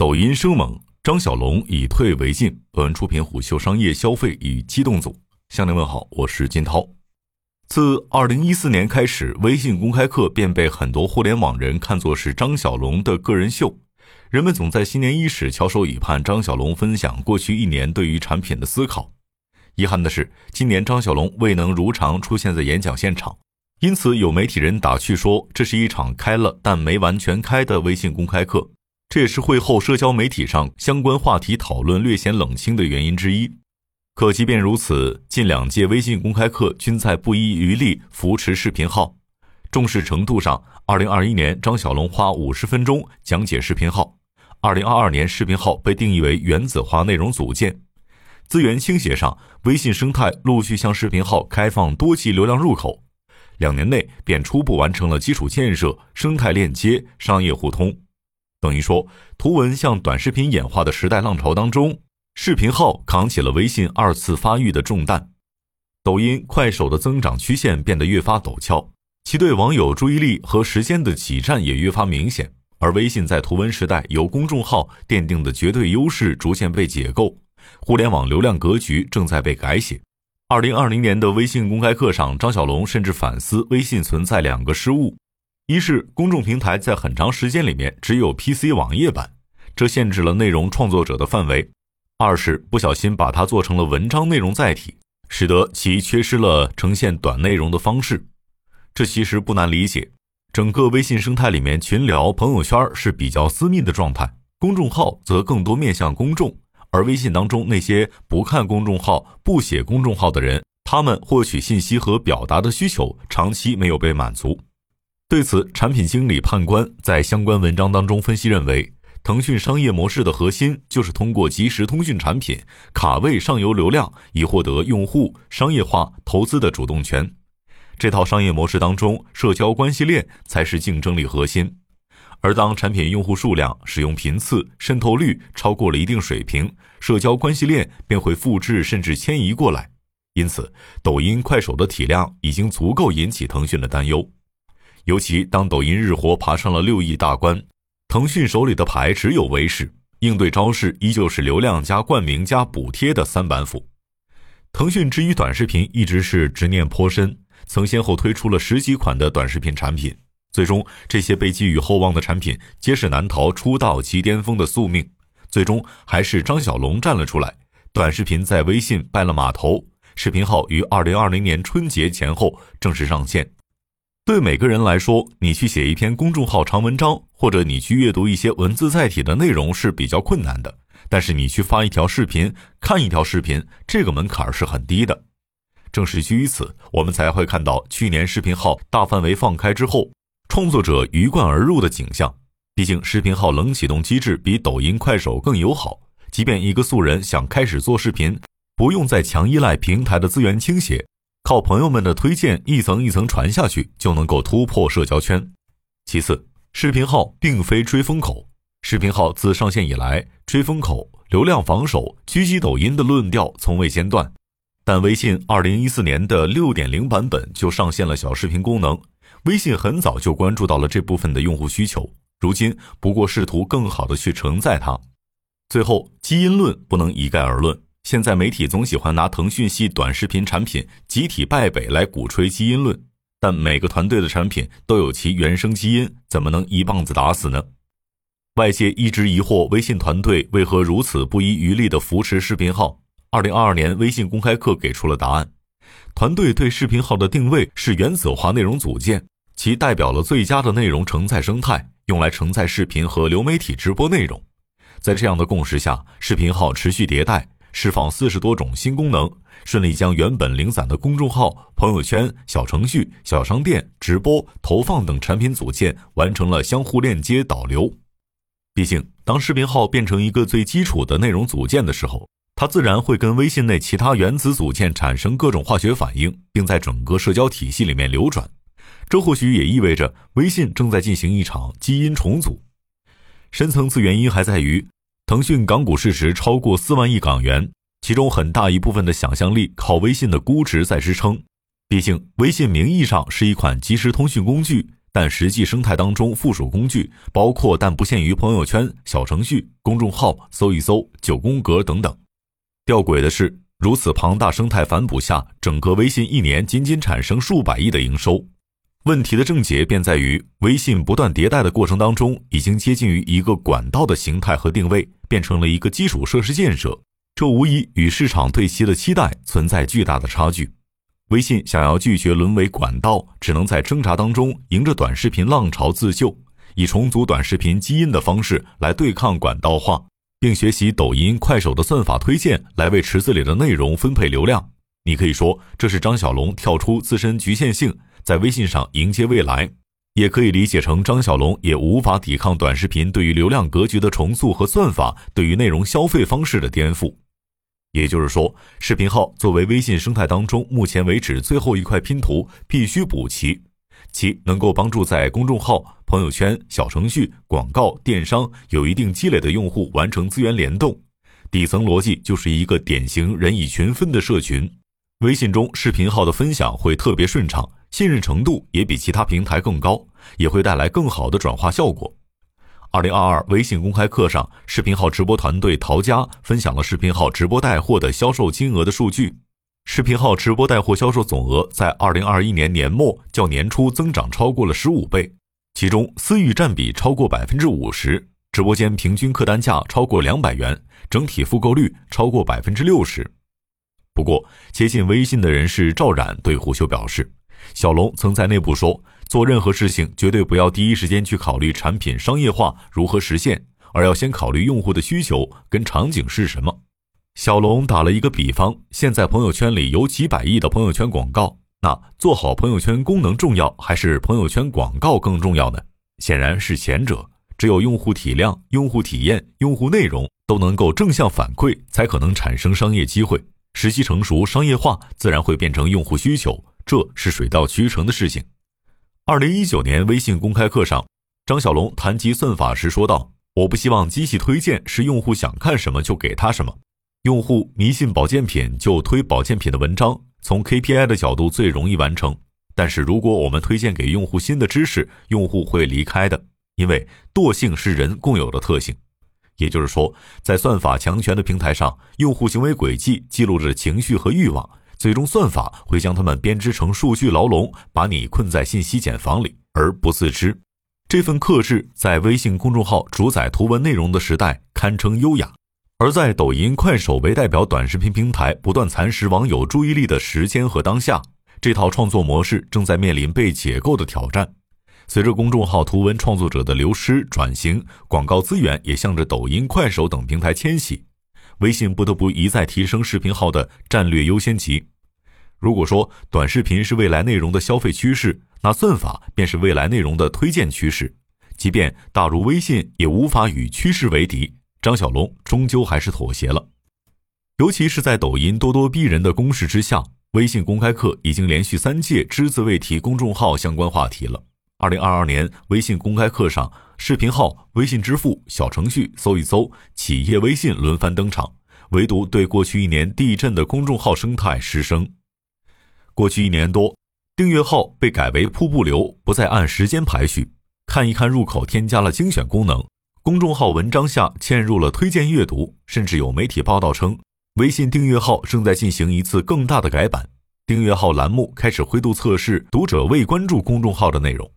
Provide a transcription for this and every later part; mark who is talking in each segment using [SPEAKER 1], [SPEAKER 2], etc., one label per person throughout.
[SPEAKER 1] 抖音生猛，张小龙以退为进。本文出品虎嗅商业消费与机动组。向您问好，我是金涛。自二零一四年开始，微信公开课便被很多互联网人看作是张小龙的个人秀。人们总在新年伊始翘首以盼张小龙分享过去一年对于产品的思考。遗憾的是，今年张小龙未能如常出现在演讲现场，因此有媒体人打趣说，这是一场开了但没完全开的微信公开课。这也是会后社交媒体上相关话题讨论略显冷清的原因之一。可即便如此，近两届微信公开课均在不遗余力扶持视频号。重视程度上，二零二一年张小龙花五十分钟讲解视频号，二零二二年视频号被定义为原子化内容组件。资源倾斜上，微信生态陆续向视频号开放多级流量入口，两年内便初步完成了基础建设、生态链接、商业互通。等于说，图文向短视频演化的时代浪潮当中。视频号扛起了微信二次发育的重担，抖音、快手的增长曲线变得越发陡峭，其对网友注意力和时间的挤占也越发明显。而微信在图文时代由公众号奠定的绝对优势逐渐被解构，互联网流量格局正在被改写。二零二零年的微信公开课上，张小龙甚至反思微信存在两个失误：一是公众平台在很长时间里面只有 PC 网页版，这限制了内容创作者的范围。二是不小心把它做成了文章内容载体，使得其缺失了呈现短内容的方式。这其实不难理解。整个微信生态里面，群聊、朋友圈是比较私密的状态，公众号则更多面向公众。而微信当中那些不看公众号、不写公众号的人，他们获取信息和表达的需求长期没有被满足。对此，产品经理判官在相关文章当中分析认为。腾讯商业模式的核心就是通过即时通讯产品卡位上游流量，以获得用户商业化投资的主动权。这套商业模式当中，社交关系链才是竞争力核心。而当产品用户数量、使用频次、渗透率超过了一定水平，社交关系链便会复制甚至迁移过来。因此，抖音、快手的体量已经足够引起腾讯的担忧。尤其当抖音日活爬上了六亿大关。腾讯手里的牌只有微视，应对招式依旧是流量加冠名加补贴的三板斧。腾讯之于短视频一直是执念颇深，曾先后推出了十几款的短视频产品，最终这些被寄予厚望的产品皆是难逃出道即巅峰的宿命。最终还是张小龙站了出来，短视频在微信拜了码头，视频号于二零二零年春节前后正式上线。对每个人来说，你去写一篇公众号长文章，或者你去阅读一些文字载体的内容是比较困难的。但是你去发一条视频、看一条视频，这个门槛是很低的。正是基于此，我们才会看到去年视频号大范围放开之后，创作者鱼贯而入的景象。毕竟视频号冷启动机制比抖音、快手更友好，即便一个素人想开始做视频，不用再强依赖平台的资源倾斜。靠朋友们的推荐一层一层传下去，就能够突破社交圈。其次，视频号并非追风口。视频号自上线以来，追风口、流量防守、狙击抖音的论调从未间断。但微信二零一四年的六点零版本就上线了小视频功能，微信很早就关注到了这部分的用户需求，如今不过试图更好的去承载它。最后，基因论不能一概而论。现在媒体总喜欢拿腾讯系短视频产品集体败北来鼓吹基因论，但每个团队的产品都有其原生基因，怎么能一棒子打死呢？外界一直疑惑微信团队为何如此不遗余力地扶持视频号。二零二二年微信公开课给出了答案，团队对视频号的定位是原子化内容组件，其代表了最佳的内容承载生态，用来承载视频和流媒体直播内容。在这样的共识下，视频号持续迭代。释放四十多种新功能，顺利将原本零散的公众号、朋友圈、小程序、小商店、直播、投放等产品组件完成了相互链接导流。毕竟，当视频号变成一个最基础的内容组件的时候，它自然会跟微信内其他原子组件产生各种化学反应，并在整个社交体系里面流转。这或许也意味着微信正在进行一场基因重组。深层次原因还在于。腾讯港股市值超过四万亿港元，其中很大一部分的想象力靠微信的估值在支撑。毕竟，微信名义上是一款即时通讯工具，但实际生态当中附属工具包括但不限于朋友圈、小程序、公众号、搜一搜、九宫格等等。吊诡的是，如此庞大生态反哺下，整个微信一年仅仅产生数百亿的营收。问题的症结便在于，微信不断迭代的过程当中，已经接近于一个管道的形态和定位，变成了一个基础设施建设。这无疑与市场对其的期待存在巨大的差距。微信想要拒绝沦为管道，只能在挣扎当中迎着短视频浪潮自救，以重组短视频基因的方式来对抗管道化，并学习抖音、快手的算法推荐来为池子里的内容分配流量。你可以说这是张小龙跳出自身局限性。在微信上迎接未来，也可以理解成张小龙也无法抵抗短视频对于流量格局的重塑和算法对于内容消费方式的颠覆。也就是说，视频号作为微信生态当中目前为止最后一块拼图，必须补齐，其能够帮助在公众号、朋友圈、小程序、广告、电商有一定积累的用户完成资源联动。底层逻辑就是一个典型人以群分的社群。微信中视频号的分享会特别顺畅。信任程度也比其他平台更高，也会带来更好的转化效果。二零二二微信公开课上，视频号直播团队陶家分享了视频号直播带货的销售金额的数据。视频号直播带货销售总额在二零二一年年末较年初增长超过了十五倍，其中私域占比超过百分之五十，直播间平均客单价超过两百元，整体复购率超过百分之六十。不过，接近微信的人士赵冉对虎嗅表示。小龙曾在内部说，做任何事情绝对不要第一时间去考虑产品商业化如何实现，而要先考虑用户的需求跟场景是什么。小龙打了一个比方，现在朋友圈里有几百亿的朋友圈广告，那做好朋友圈功能重要还是朋友圈广告更重要呢？显然是前者。只有用户体量、用户体验、用户内容都能够正向反馈，才可能产生商业机会。时机成熟，商业化自然会变成用户需求。这是水到渠成的事情。二零一九年微信公开课上，张小龙谈及算法时说道：“我不希望机器推荐是用户想看什么就给他什么。用户迷信保健品就推保健品的文章，从 KPI 的角度最容易完成。但是如果我们推荐给用户新的知识，用户会离开的，因为惰性是人共有的特性。也就是说，在算法强权的平台上，用户行为轨迹记录着情绪和欲望。”最终，算法会将它们编织成数据牢笼，把你困在信息茧房里而不自知。这份克制在微信公众号主宰图文内容的时代堪称优雅，而在抖音、快手为代表短视频平台不断蚕食网友注意力的时间和当下，这套创作模式正在面临被解构的挑战。随着公众号图文创作者的流失转型，广告资源也向着抖音、快手等平台迁徙。微信不得不一再提升视频号的战略优先级。如果说短视频是未来内容的消费趋势，那算法便是未来内容的推荐趋势。即便大如微信，也无法与趋势为敌。张小龙终究还是妥协了。尤其是在抖音咄咄逼人的攻势之下，微信公开课已经连续三届只字未提公众号相关话题了。二零二二年微信公开课上。视频号、微信支付、小程序、搜一搜、企业微信轮番登场，唯独对过去一年地震的公众号生态失声。过去一年多，订阅号被改为瀑布流，不再按时间排序。看一看入口添加了精选功能，公众号文章下嵌入了推荐阅读，甚至有媒体报道称，微信订阅号正在进行一次更大的改版，订阅号栏目开始灰度测试读者未关注公众号的内容。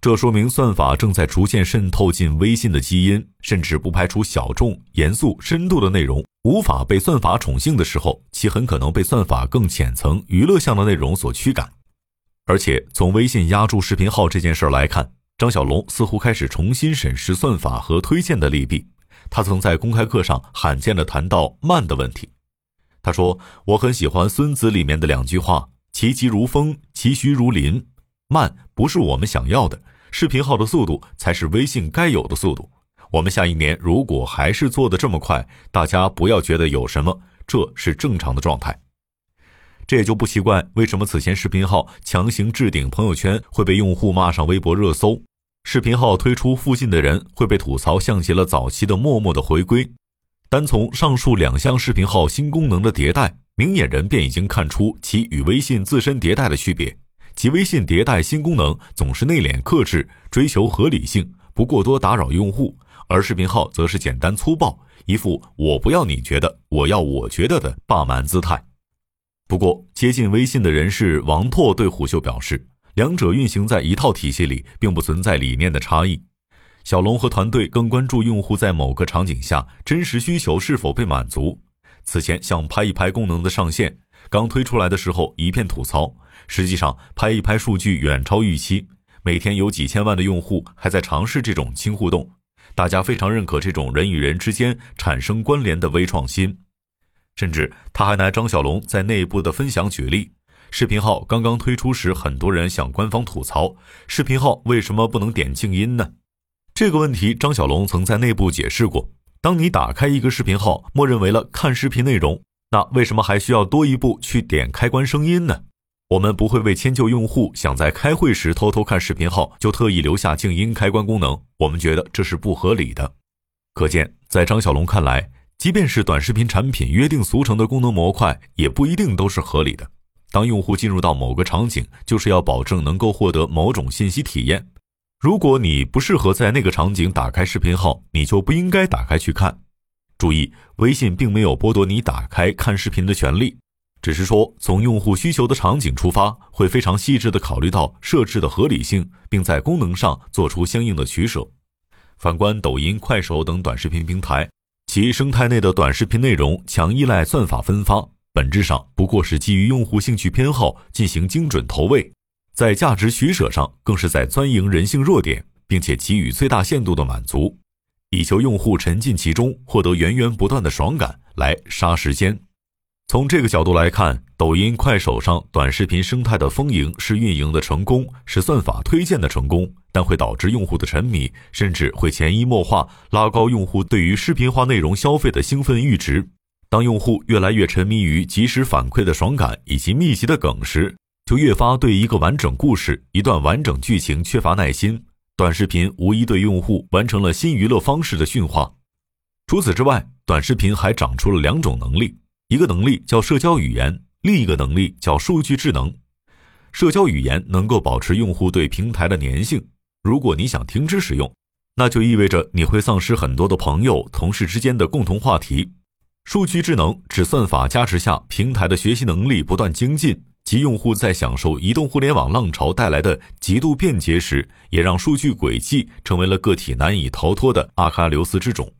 [SPEAKER 1] 这说明算法正在逐渐渗透进微信的基因，甚至不排除小众、严肃、深度的内容无法被算法宠幸的时候，其很可能被算法更浅层、娱乐向的内容所驱赶。而且从微信压住视频号这件事儿来看，张小龙似乎开始重新审视算法和推荐的利弊。他曾在公开课上罕见地谈到慢的问题。他说：“我很喜欢《孙子》里面的两句话：‘其疾如风，其徐如林。’慢不是我们想要的。”视频号的速度才是微信该有的速度。我们下一年如果还是做的这么快，大家不要觉得有什么，这是正常的状态。这也就不奇怪，为什么此前视频号强行置顶朋友圈会被用户骂上微博热搜，视频号推出附近的人会被吐槽像极了早期的默默的回归。单从上述两项视频号新功能的迭代，明眼人便已经看出其与微信自身迭代的区别。即微信迭代新功能总是内敛克制，追求合理性，不过多打扰用户；而视频号则是简单粗暴，一副我不要你觉得，我要我觉得的霸蛮姿态。不过，接近微信的人士王拓对虎嗅表示，两者运行在一套体系里，并不存在理念的差异。小龙和团队更关注用户在某个场景下真实需求是否被满足。此前，像拍一拍功能的上线，刚推出来的时候一片吐槽。实际上，拍一拍数据远超预期，每天有几千万的用户还在尝试这种轻互动，大家非常认可这种人与人之间产生关联的微创新。甚至他还拿张小龙在内部的分享举例：视频号刚刚推出时，很多人向官方吐槽，视频号为什么不能点静音呢？这个问题，张小龙曾在内部解释过：当你打开一个视频号，默认为了看视频内容，那为什么还需要多一步去点开关声音呢？我们不会为迁就用户想在开会时偷偷看视频号，就特意留下静音开关功能。我们觉得这是不合理的。可见，在张小龙看来，即便是短视频产品约定俗成的功能模块，也不一定都是合理的。当用户进入到某个场景，就是要保证能够获得某种信息体验。如果你不适合在那个场景打开视频号，你就不应该打开去看。注意，微信并没有剥夺你打开看视频的权利。只是说，从用户需求的场景出发，会非常细致地考虑到设置的合理性，并在功能上做出相应的取舍。反观抖音、快手等短视频平台，其生态内的短视频内容强依赖算法分发，本质上不过是基于用户兴趣偏好进行精准投喂，在价值取舍上更是在钻营人性弱点，并且给予最大限度的满足，以求用户沉浸其中，获得源源不断的爽感来杀时间。从这个角度来看，抖音、快手上短视频生态的丰盈是运营的成功，是算法推荐的成功，但会导致用户的沉迷，甚至会潜移默化拉高用户对于视频化内容消费的兴奋阈值。当用户越来越沉迷于及时反馈的爽感以及密集的梗时，就越发对一个完整故事、一段完整剧情缺乏耐心。短视频无疑对用户完成了新娱乐方式的驯化。除此之外，短视频还长出了两种能力。一个能力叫社交语言，另一个能力叫数据智能。社交语言能够保持用户对平台的粘性。如果你想停止使用，那就意味着你会丧失很多的朋友、同事之间的共同话题。数据智能指算法加持下平台的学习能力不断精进，及用户在享受移动互联网浪潮带来的极度便捷时，也让数据轨迹成为了个体难以逃脱的阿喀琉斯之种。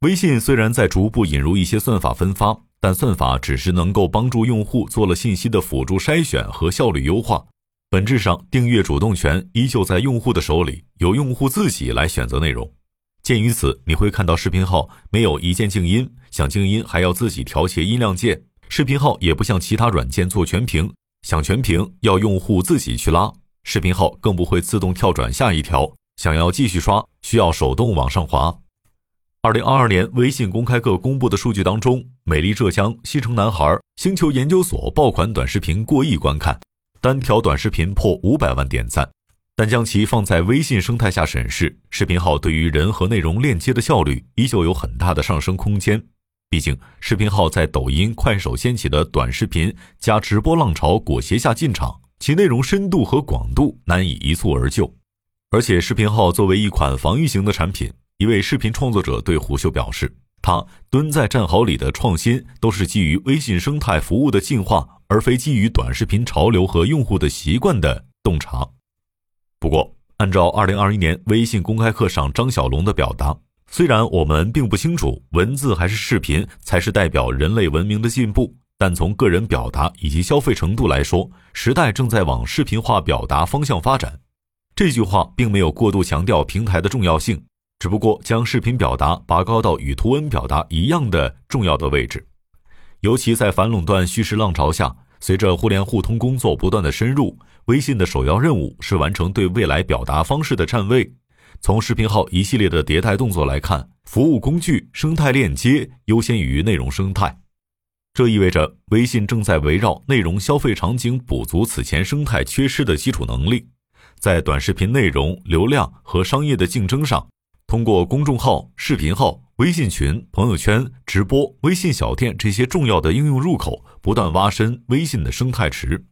[SPEAKER 1] 微信虽然在逐步引入一些算法分发。但算法只是能够帮助用户做了信息的辅助筛选和效率优化，本质上订阅主动权依旧在用户的手里，由用户自己来选择内容。鉴于此，你会看到视频号没有一键静音，想静音还要自己调节音量键。视频号也不像其他软件做全屏，想全屏要用户自己去拉。视频号更不会自动跳转下一条，想要继续刷需要手动往上滑。二零二二年微信公开课公布的数据当中，美丽浙江、西城男孩、星球研究所爆款短视频过亿观看，单条短视频破五百万点赞。但将其放在微信生态下审视，视频号对于人和内容链接的效率依旧有很大的上升空间。毕竟，视频号在抖音、快手掀起的短视频加直播浪潮裹挟下进场，其内容深度和广度难以一蹴而就。而且，视频号作为一款防御型的产品。一位视频创作者对虎嗅表示：“他蹲在战壕里的创新都是基于微信生态服务的进化，而非基于短视频潮流和用户的习惯的洞察。”不过，按照2021年微信公开课上张小龙的表达，虽然我们并不清楚文字还是视频才是代表人类文明的进步，但从个人表达以及消费程度来说，时代正在往视频化表达方向发展。这句话并没有过度强调平台的重要性。只不过将视频表达拔高到与图文表达一样的重要的位置，尤其在反垄断叙事浪潮下，随着互联互通工作不断的深入，微信的首要任务是完成对未来表达方式的站位。从视频号一系列的迭代动作来看，服务工具生态链接优先于内容生态，这意味着微信正在围绕内容消费场景补足此前生态缺失的基础能力，在短视频内容流量和商业的竞争上。通过公众号、视频号、微信群、朋友圈、直播、微信小店这些重要的应用入口，不断挖深微信的生态池。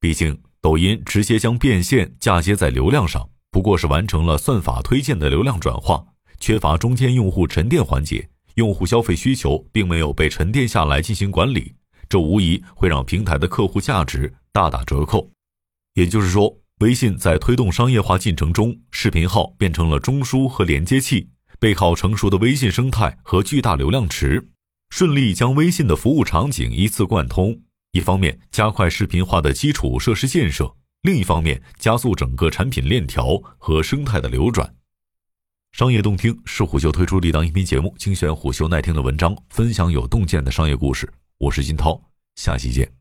[SPEAKER 1] 毕竟，抖音直接将变现嫁接在流量上，不过是完成了算法推荐的流量转化，缺乏中间用户沉淀环节，用户消费需求并没有被沉淀下来进行管理，这无疑会让平台的客户价值大打折扣。也就是说，微信在推动商业化进程中，视频号变成了中枢和连接器，背靠成熟的微信生态和巨大流量池。顺利将微信的服务场景依次贯通，一方面加快视频化的基础设施建设，另一方面加速整个产品链条和生态的流转。商业洞听是虎嗅推出的一档音频节目，精选虎嗅耐听的文章，分享有洞见的商业故事。我是金涛，下期见。